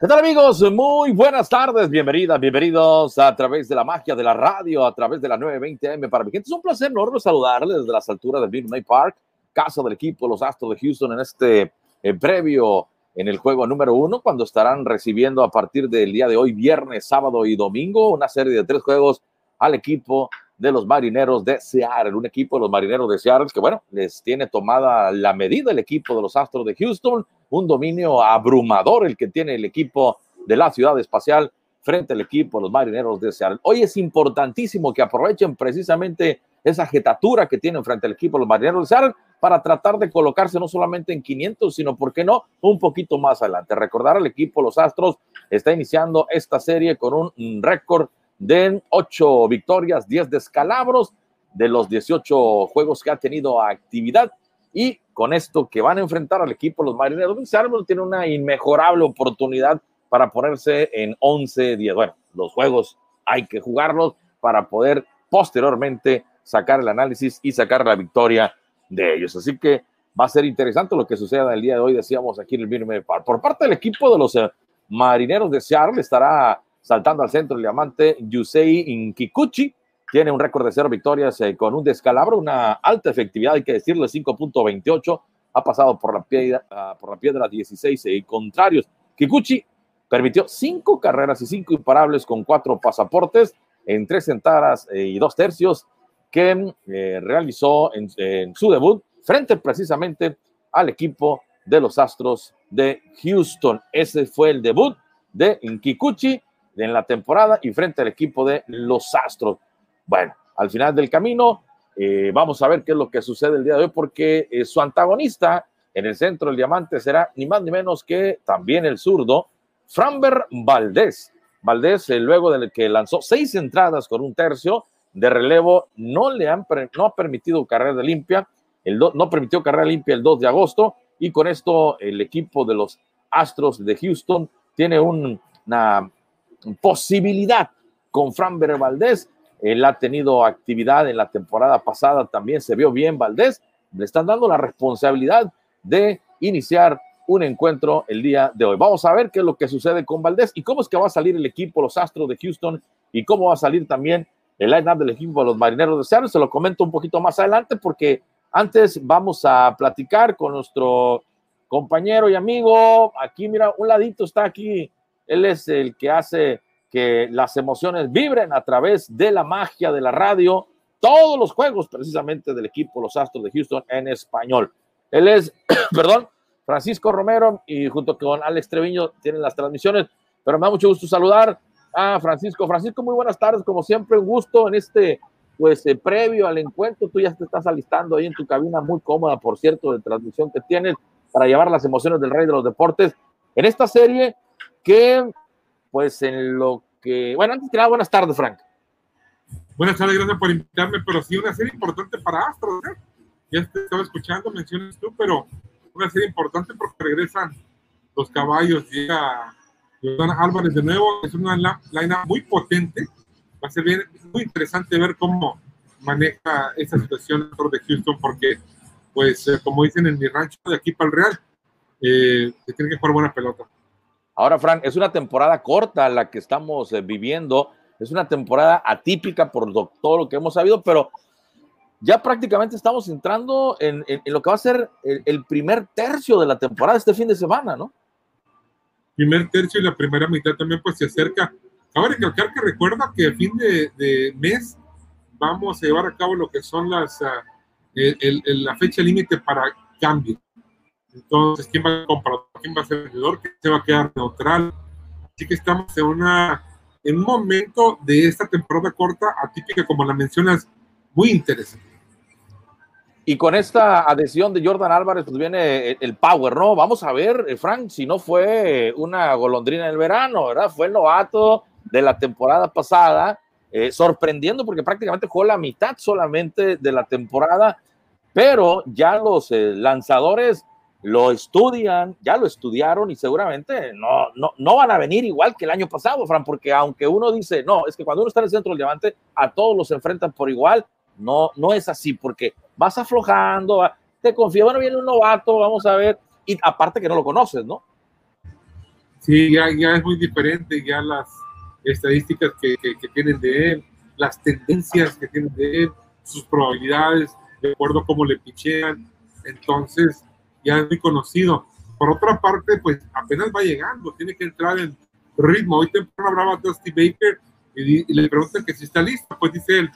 ¿Qué tal amigos? Muy buenas tardes, bienvenidas, bienvenidos a través de la magia de la radio, a través de la 920M. Para mi gente es un placer enorme saludarles desde las alturas del Midnight Park, casa del equipo los Astros de Houston en este eh, previo en el juego número uno, cuando estarán recibiendo a partir del día de hoy, viernes, sábado y domingo, una serie de tres juegos al equipo de los marineros de Seattle, un equipo de los marineros de Seattle que, bueno, les tiene tomada la medida el equipo de los Astros de Houston, un dominio abrumador el que tiene el equipo de la ciudad espacial frente al equipo de los marineros de Seattle. Hoy es importantísimo que aprovechen precisamente esa jetatura que tienen frente al equipo de los marineros de Seattle para tratar de colocarse no solamente en 500, sino, ¿por qué no?, un poquito más adelante. Recordar al equipo, los Astros, está iniciando esta serie con un récord de 8 victorias, 10 descalabros de los 18 juegos que ha tenido actividad. Y con esto que van a enfrentar al equipo, los marineros de Seattle tiene una inmejorable oportunidad para ponerse en 11-10. Bueno, los juegos hay que jugarlos para poder posteriormente sacar el análisis y sacar la victoria de ellos. Así que va a ser interesante lo que suceda el día de hoy, decíamos aquí en el Birmingham Park. Por parte del equipo de los eh, marineros de Seattle estará saltando al centro el diamante Yusei Inkikuchi. Tiene un récord de cero victorias eh, con un descalabro, una alta efectividad, hay que decirle, 5.28. Ha pasado por la piedra, uh, por la piedra 16 y contrarios. Kikuchi permitió cinco carreras y cinco imparables con cuatro pasaportes en tres entradas eh, y dos tercios que eh, realizó en, en, su debut frente precisamente al equipo de los Astros de Houston. Ese fue el debut de Kikuchi en la temporada y frente al equipo de los Astros. Bueno, al final del camino, eh, vamos a ver qué es lo que sucede el día de hoy, porque eh, su antagonista en el centro del diamante será ni más ni menos que también el zurdo, Framber Valdés. Valdés, eh, luego de que lanzó seis entradas con un tercio de relevo, no le han no ha permitido carrera limpia, el no permitió carrera limpia el 2 de agosto, y con esto el equipo de los Astros de Houston tiene un, una posibilidad con Fran Valdés. Él ha tenido actividad en la temporada pasada, también se vio bien Valdés. Le están dando la responsabilidad de iniciar un encuentro el día de hoy. Vamos a ver qué es lo que sucede con Valdés y cómo es que va a salir el equipo, los Astros de Houston, y cómo va a salir también el line-up del equipo de los Marineros de Seattle. Se lo comento un poquito más adelante porque antes vamos a platicar con nuestro compañero y amigo. Aquí, mira, un ladito está aquí él es el que hace que las emociones vibren a través de la magia de la radio. Todos los juegos precisamente del equipo Los Astros de Houston en español. Él es, perdón, Francisco Romero y junto con Alex Treviño tienen las transmisiones, pero me da mucho gusto saludar a Francisco. Francisco, muy buenas tardes, como siempre, un gusto en este, pues, eh, previo al encuentro. Tú ya te estás alistando ahí en tu cabina muy cómoda, por cierto, de transmisión que tienes para llevar las emociones del rey de los deportes. En esta serie que pues en lo que, bueno, antes que nada, buenas tardes, Frank. Buenas tardes, gracias por invitarme, pero sí una serie importante para Astros, ¿eh? Ya te estaba escuchando, mencionas tú, pero una serie importante porque regresan los caballos, llega Jordana Álvarez de nuevo, es una line muy potente, va a ser bien, muy interesante ver cómo maneja esa situación de Houston, porque, pues, eh, como dicen en mi rancho, de aquí para el Real, eh, se tiene que jugar buena pelota. Ahora, Frank, es una temporada corta la que estamos eh, viviendo, es una temporada atípica por todo lo que hemos sabido, pero ya prácticamente estamos entrando en, lo que va a ser el, primer tercio de la temporada este fin de semana, ¿no? Primer tercio y la primera mitad también pues se acerca. Ahora recalcar que recuerda que a fin de, mes vamos a llevar a cabo lo que son las ah, la fecha límite para cambio. Entonces, ¿quién va a comprar? ¿Quién va a ser vendedor? ¿Quién se va a quedar neutral? Así que estamos en, una, en un momento de esta temporada corta, atípica, como la mencionas, muy interesante. Y con esta adhesión de Jordan Álvarez, pues viene el, power, ¿no? Vamos a ver, eh, Frank, si no fue una golondrina del verano, ¿verdad? Fue el novato de la temporada pasada, eh, sorprendiendo porque prácticamente jugó la mitad solamente de la temporada, pero ya los eh, lanzadores lo estudian, ya lo estudiaron y seguramente no, no, no van a venir igual que el año pasado, Fran, porque aunque uno dice, no, es que cuando uno está en el centro del diamante, a todos los enfrentan por igual, no, no es así, porque vas aflojando, te confío, bueno, viene un novato, vamos a ver, y aparte que no lo conoces, ¿no? Sí, ya, ya es muy diferente, ya las estadísticas que, que, tienen de él, las tendencias que tienen de él, sus probabilidades, de acuerdo a cómo le pichean. Entonces, ya es muy conocido. Por otra parte, pues apenas va llegando, tiene que entrar en ritmo. Hoy temprano hablaba Dusty Baker y, le preguntan que si está listo. Pues dice él,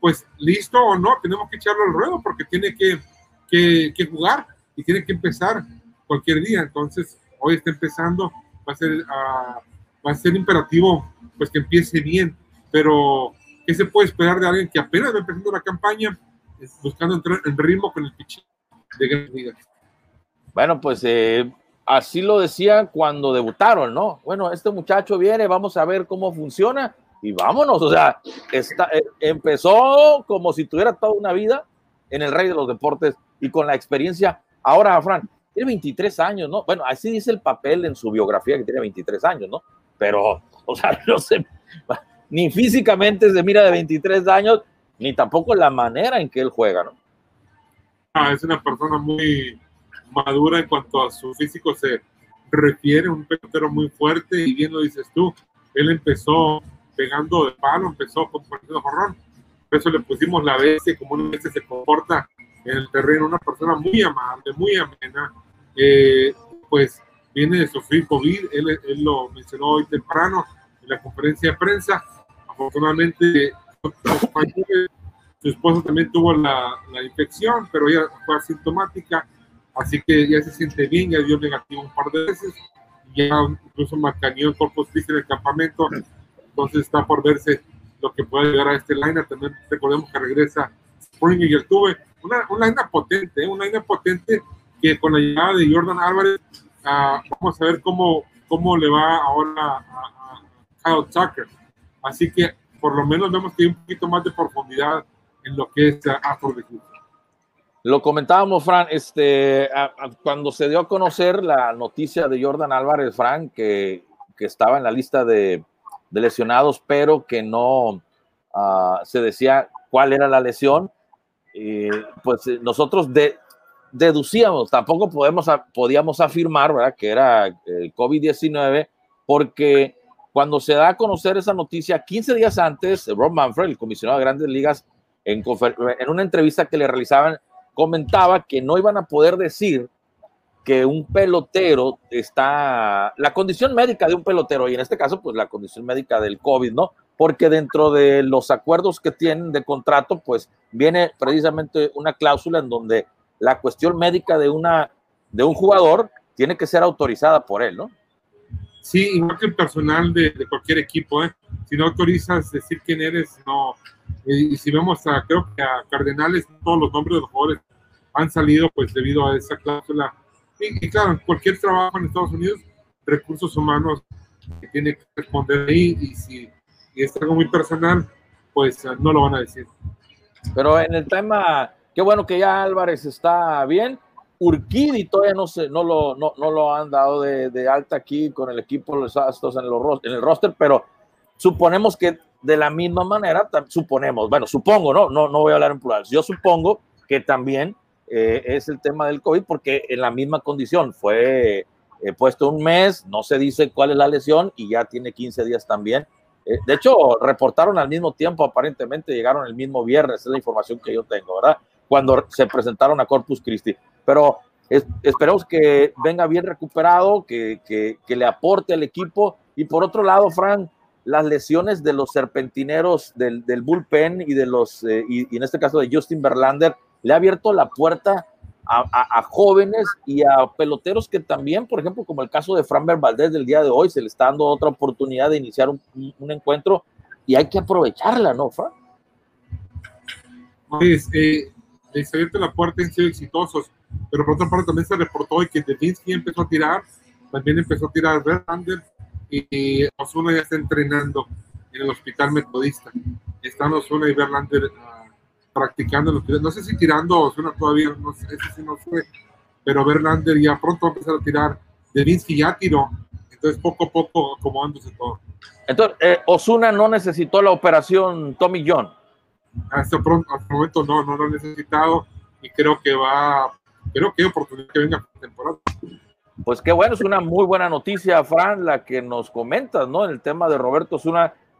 pues listo o no, tenemos que echarlo al ruedo porque tiene que, que, que jugar y tiene que empezar cualquier día. Entonces, hoy está empezando, va a ser, uh, va a ser imperativo pues que empiece bien, pero ¿qué se puede esperar de alguien que apenas va empezando la campaña, buscando entrar en ritmo con el pitch de grandes ligas? Bueno, pues eh, así lo decía cuando debutaron, ¿no? Bueno, este muchacho viene, vamos a ver cómo funciona y vámonos. O sea, está, eh, empezó como si tuviera toda una vida en el rey de los deportes y con la experiencia. Ahora, Fran, tiene 23 años, ¿no? Bueno, así dice el papel en su biografía que tiene 23 años, ¿no? Pero, o sea, no sé, ni físicamente se mira de 23 años, ni tampoco la manera en que él juega, ¿no? Ah, es una persona muy madura en cuanto a su físico se refiere, un pelotero muy fuerte y bien lo dices tú, él empezó pegando de palo, empezó con partido jorrón, por eso le pusimos la vez como una vez se comporta en el terreno, una persona muy amable, muy amena, eh, pues viene de sufrir COVID, él, él, lo mencionó hoy temprano en la conferencia de prensa, afortunadamente su esposa también tuvo la, la infección, pero ella fue asintomática, así que ya se siente bien, ya dio negativo un par de veces, ya incluso marcañó el Corpus Christi en el campamento, entonces está por verse lo que puede llegar a este line. También recordemos que regresa Springer y el tuve una, una line potente, ¿eh? una line potente que con la llegada de Jordan Álvarez, uh, vamos a ver cómo, cómo le va ahora a, a, Kyle Tucker. Así que por lo menos vemos que hay un poquito más de profundidad en lo que es Afro de Lo comentábamos, Fran, este, cuando se dio a conocer la noticia de Jordan Álvarez, Fran, que, que estaba en la lista de, de lesionados, pero que no uh, se decía cuál era la lesión. Pues eh, nosotros de, deducíamos, tampoco podemos, podíamos afirmar ¿verdad? que era el COVID-19, porque cuando se da a conocer esa noticia, 15 días antes, Rob Manfred, el comisionado de grandes ligas, en, en una entrevista que le realizaban, comentaba que no iban a poder decir que un pelotero está, la condición médica de un pelotero, y en este caso, pues la condición médica del COVID, ¿no? Porque dentro de los acuerdos que tienen de contrato, pues viene precisamente una cláusula en donde la cuestión médica de, una, de un jugador tiene que ser autorizada por él, ¿no? Sí, igual que el personal de, de cualquier equipo, ¿eh? Si no autorizas decir quién eres, no. Y, y si vemos a, creo que a Cardenales, todos los nombres de los jugadores han salido, pues debido a esa cláusula y, claro, cualquier trabajo en Estados Unidos, recursos humanos que tiene que responder ahí y si es algo muy personal, pues no lo van a decir. Pero en el tema, qué bueno que ya Álvarez está bien. Urquidi todavía no, se, no, lo, no, no lo han dado de, de, alta aquí con el equipo los Astros en, los, en el roster, pero suponemos que de la misma manera, suponemos, bueno, supongo, ¿no? No, no voy a hablar en plural, yo supongo que también eh, es el tema del COVID, porque en la misma condición fue eh, puesto un mes, no se dice cuál es la lesión y ya tiene 15 días también. Eh, de hecho, reportaron al mismo tiempo, aparentemente llegaron el mismo viernes, es la información que yo tengo, ¿verdad? Cuando se presentaron a Corpus Christi. Pero esperemos que venga bien recuperado, que, que, que, le aporte al equipo. Y por otro lado, Frank, las lesiones de los serpentineros del, del bullpen y de los, y, y en este caso de Justin Verlander, le ha abierto la puerta a, jóvenes y a peloteros que también, por ejemplo, como el caso de Framber Valdés del día de hoy, se le está dando otra oportunidad de iniciar un, encuentro y hay que aprovecharla, ¿no, Fran? Pues, eh, les la puerta han sido exitosos, pero por otra parte también se reportó que Devinsky empezó a tirar, también empezó a tirar Verlander y Osuna ya está entrenando en el hospital metodista. Están Osuna y Verlander practicando No sé si tirando Osuna todavía, no sé, si no fue, pero Verlander ya pronto va a empezar a tirar. Devinsky ya tiró, entonces poco a poco acomodándose todo. Entonces, eh, Osuna no necesitó la operación Tommy John. Hasta pronto, hasta el momento no, no lo ha necesitado y creo que va, creo que hay oportunidad que venga temporada. Pues qué bueno, es una muy buena noticia, Fran, la que nos comentas, ¿no? En el tema de Roberto es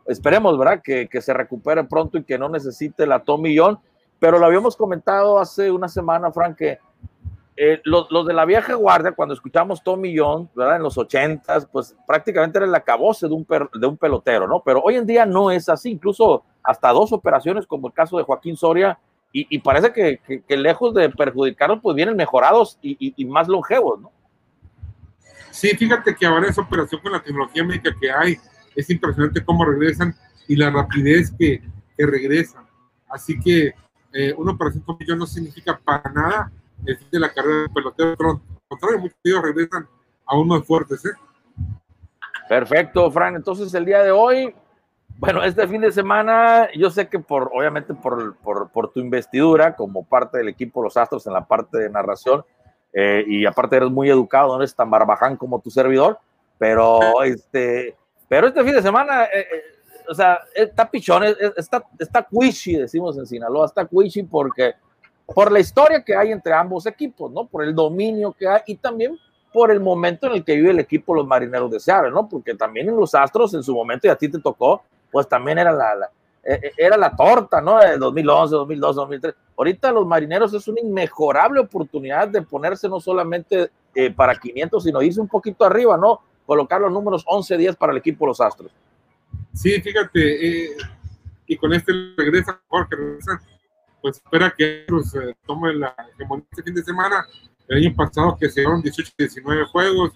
esperemos, ¿verdad? Que, que se recupere pronto y que no necesite la tomillón, pero lo habíamos comentado hace una semana, Fran, que eh, los, los, de la vieja guardia, cuando escuchamos Tommy John, ¿verdad? En los ochentas, pues prácticamente era el acabose de un, de un pelotero, ¿no? Pero hoy en día no es así, incluso hasta dos operaciones, como el caso de Joaquín Soria, y, parece que, que, lejos de perjudicarlos, pues vienen mejorados y, y, más longevos, ¿no? Sí, fíjate que ahora esa operación con la tecnología médica que hay, es impresionante cómo regresan y la rapidez que, que regresan. Así que eh, una operación con ellos no significa para nada el fin de la carrera de pelotero, pero al contrario, muchos de ellos regresan aún más fuertes. ¿eh? Perfecto, Fran. Entonces, el día de hoy, bueno, este fin de semana, yo sé que por, obviamente, por, por, por tu investidura como parte del equipo Los Astros en la parte de narración, eh, y aparte eres muy educado, no eres tan barbaján como tu servidor, pero este, pero este fin de semana, eh, eh, o sea, está pichón, está, está cuichi, decimos en Sinaloa, está cuichi porque por la historia que hay entre ambos equipos, ¿no? Por el dominio que hay y también por el momento en el que vive el equipo los marineros de Seattle, ¿no? Porque también en los Astros en su momento y a ti te tocó, pues también era la, la era la torta, ¿no? De 2011, 2012, 2003. Ahorita los marineros es una inmejorable oportunidad de ponerse no solamente eh, para 500, sino irse un poquito arriba, ¿no? Colocar los números 11, 10 para el equipo Los Astros. Sí, fíjate, eh, y con este regresa, Jorge, regresa, pues espera que pues, eh, tome la hegemonía este fin de semana. El año pasado que se dieron 18, 19 juegos,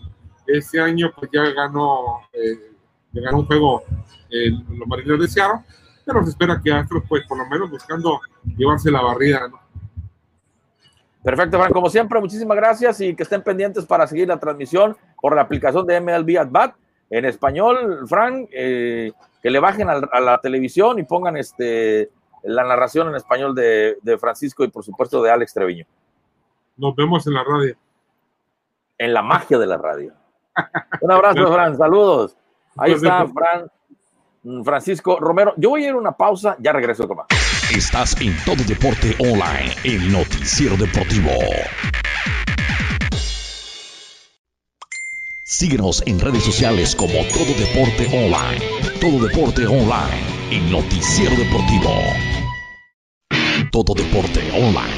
ese año pues ya ganó, eh, ganó un juego los marineros de Seattle pero se espera que Astros, pues por lo menos buscando llevarse la barrida, ¿no? Perfecto, Frank. Como siempre, muchísimas gracias y que estén pendientes para seguir la transmisión por la aplicación de MLB At en español, Frank, eh, que le bajen a, a, la televisión y pongan este, la narración en español de, de, Francisco y por supuesto de Alex Treviño. Nos vemos en la radio. En la magia de la radio. Un abrazo, Fran. Saludos. Ahí está, Fran. Francisco Romero. Yo voy a ir a una pausa, ya regreso con más. Estás en Todo Deporte Online, el noticiero deportivo. Síguenos en redes sociales como Todo Deporte Online. Todo Deporte Online, el noticiero deportivo. Todo Deporte Online,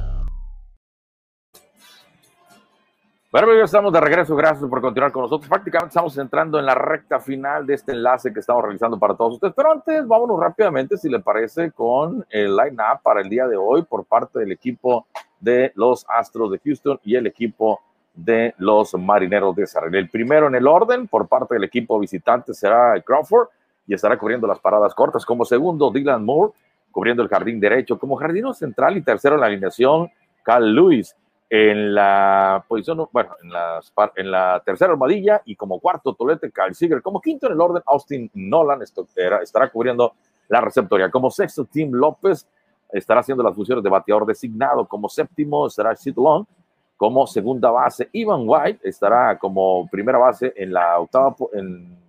Bueno, ya estamos de regreso. Gracias por continuar con nosotros. Prácticamente estamos entrando en la recta final de este enlace que estamos realizando para todos ustedes. Pero antes, vámonos rápidamente, si le parece, con el line-up para el día de hoy por parte del equipo de los Astros de Houston y el equipo de los Marineros de Sarre. El primero en el orden por parte del equipo visitante será Crawford y estará cubriendo las paradas cortas. Como segundo, Dylan Moore, cubriendo el jardín derecho. Como jardino central y tercero en la alineación, Cal Lewis en la posición, bueno, en la, en la tercera armadilla y como cuarto Tolete Kyle Seager, como quinto en el orden Austin Nolan estará cubriendo la receptoría, como sexto Tim López estará haciendo las funciones de bateador designado, como séptimo estará Sid Long, como segunda base Ivan White estará como primera base en la octava, en,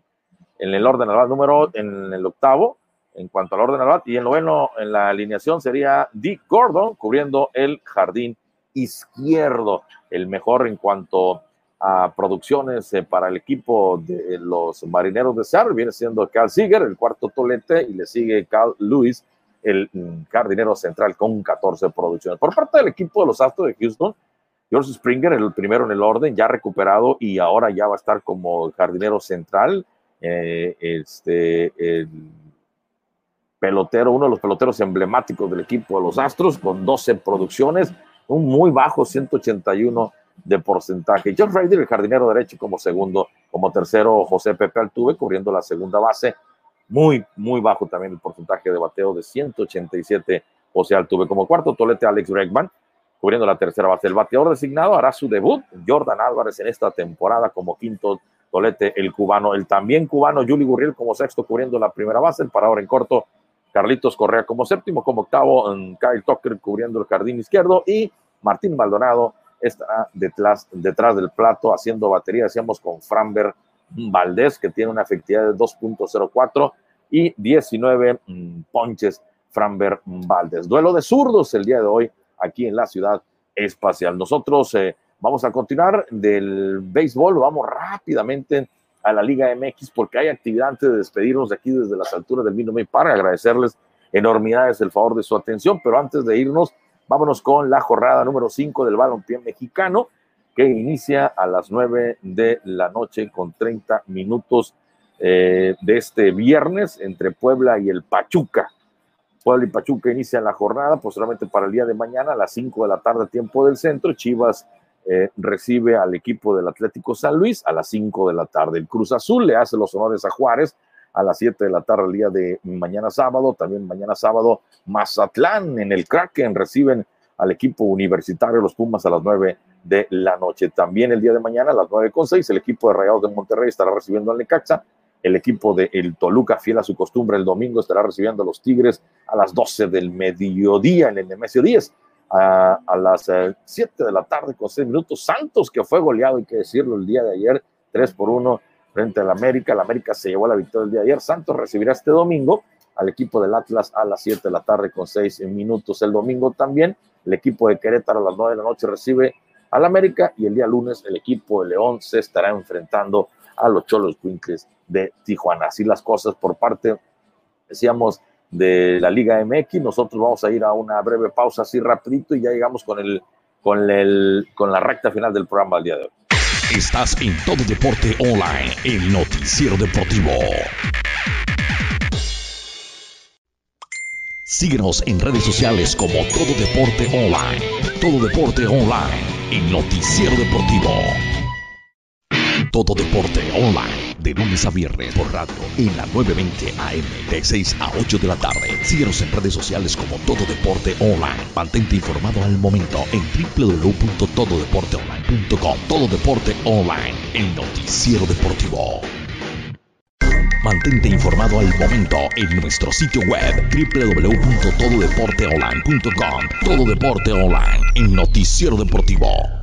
en el orden al número, en el octavo, en cuanto al orden al y en noveno en la alineación sería Dick Gordon cubriendo el jardín izquierdo, el mejor en cuanto a producciones eh, para el equipo de los marineros de Seattle, viene siendo Cal Seager, el cuarto tolete, y le sigue Cal Lewis, el mm, jardinero central, con 14 producciones. Por parte del equipo de los Astros de Houston, George Springer, el primero en el orden, ya recuperado y ahora ya va a estar como jardinero central. Eh, este, el pelotero, uno de los peloteros emblemáticos del equipo de los Astros, con 12 producciones un muy bajo 181 de porcentaje. John Ryder, el jardinero derecho, como segundo, como tercero, José Pepe Altuve, cubriendo la segunda base. Muy, muy bajo también el porcentaje de bateo de 187, José Altuve. Como cuarto, Tolete Alex Bregman, cubriendo la tercera base. El bateador designado hará su debut, Jordan Álvarez, en esta temporada como quinto Tolete, el cubano, el también cubano Juli Gurriel como sexto cubriendo la primera base, el parador en corto Carlitos Correa como séptimo, como octavo Kyle Tucker cubriendo el jardín izquierdo y Martín Maldonado está detrás, detrás del plato haciendo batería, decíamos con Framber Valdés, que tiene una efectividad de 2.04 y 19 mm, ponches Framber Valdés. Duelo de zurdos el día de hoy aquí en la ciudad espacial. Nosotros eh, vamos a continuar del béisbol, vamos rápidamente a la Liga MX porque hay actividad antes de despedirnos de aquí desde las alturas del Minute para agradecerles enormidades el favor de su atención, pero antes de irnos, vámonos con la jornada número 5 del balompié mexicano que inicia a las 9 de la noche con 30 minutos eh, de este viernes entre Puebla y el Pachuca. Puebla y Pachuca inician la jornada, posteriormente para el día de mañana a las 5 de la tarde, tiempo del centro. Chivas eh, recibe al equipo del Atlético San Luis a las 5 de la tarde. El Cruz Azul le hace los honores a Juárez a las 7 de la tarde el día de mañana sábado. También mañana sábado Mazatlán en el Kraken reciben al equipo universitario los Pumas a las 9 de la noche. También el día de mañana a las 9 con 6 el equipo de Rayados de Monterrey estará recibiendo al Necaxa. El equipo de el Toluca, fiel a su costumbre, el domingo estará recibiendo a los Tigres a las 12 del mediodía en el Nemesio 10 a, las 7 eh, de la tarde con 6 minutos. Santos, que fue goleado, hay que decirlo, el día de ayer, 3 por 1 frente al América. El América se llevó la victoria el día de ayer. Santos recibirá este domingo al equipo del Atlas a las 7 de la tarde con 6 minutos. El domingo también, el equipo de Querétaro a las 9 de la noche recibe al América y el día lunes el equipo de León se estará enfrentando a los Cholos Quincles de Tijuana. Así las cosas por parte, decíamos, de la Liga MX. Nosotros vamos a ir a una breve pausa así rapidito y ya llegamos con el con el con la recta final del programa del día de hoy. Estás en Todo Deporte Online, el noticiero deportivo. Síguenos en redes sociales como Todo Deporte Online. Todo Deporte Online, el noticiero deportivo. Todo Deporte Online de lunes a viernes por radio en la 920 AM de 6 a 8 de la tarde. Síguenos en redes sociales como Todo Deporte Online. Mantente informado al momento en www.tododeporteonline.com. Todo Deporte Online, el noticiero deportivo. Mantente informado al momento en nuestro sitio web www.tododeporteonline.com. Todo Deporte Online, el noticiero deportivo.